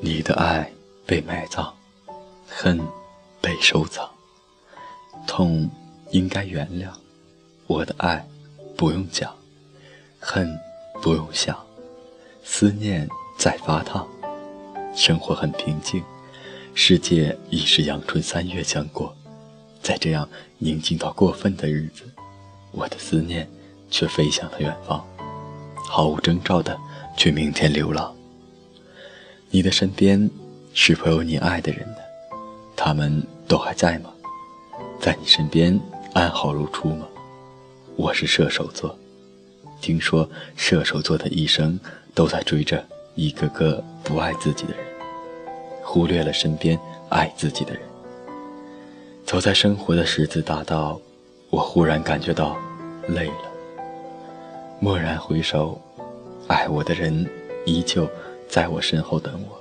你的爱被埋葬，恨被收藏，痛应该原谅。我的爱不用讲，恨不用想，思念在发烫。生活很平静，世界已是阳春三月将过，在这样宁静到过分的日子，我的思念却飞向了远方，毫无征兆的去明天流浪。你的身边是否有你爱的人呢？他们都还在吗？在你身边安好如初吗？我是射手座，听说射手座的一生都在追着一个个不爱自己的人，忽略了身边爱自己的人。走在生活的十字大道，我忽然感觉到累了。蓦然回首，爱我的人依旧。在我身后等我，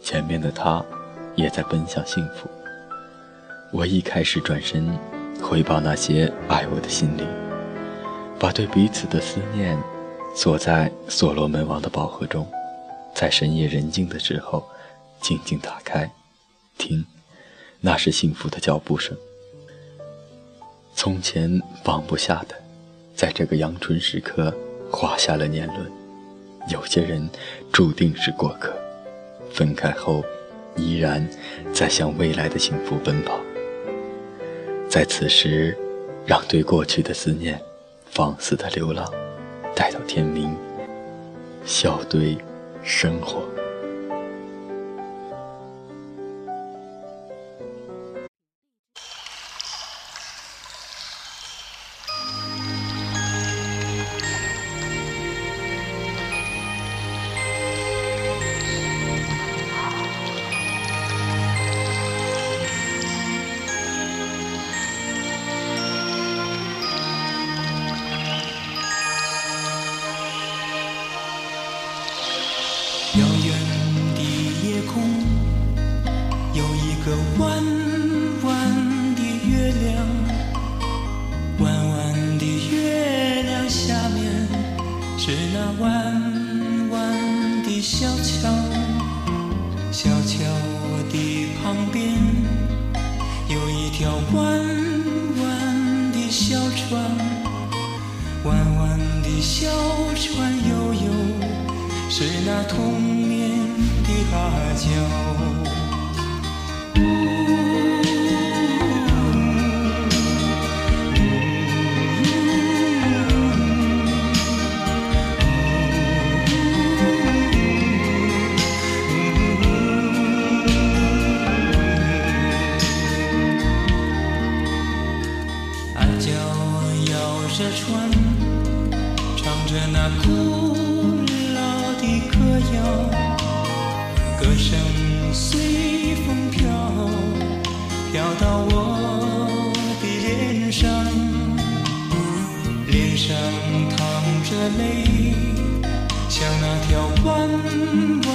前面的他也在奔向幸福。我一开始转身回报那些爱我的心灵，把对彼此的思念锁在所罗门王的宝盒中，在深夜人静的时候，静静打开，听，那是幸福的脚步声。从前放不下的，在这个阳春时刻画下了年轮。有些人注定是过客，分开后依然在向未来的幸福奔跑。在此时，让对过去的思念放肆的流浪，待到天明，笑对生活。弯弯的小桥小桥的旁边有一条弯弯的小船弯弯的小船悠悠是那童年的阿娇那古老的歌谣歌声随风飘飘到我的脸上脸上淌着泪像那条弯弯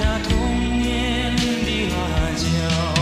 那童年的阿娇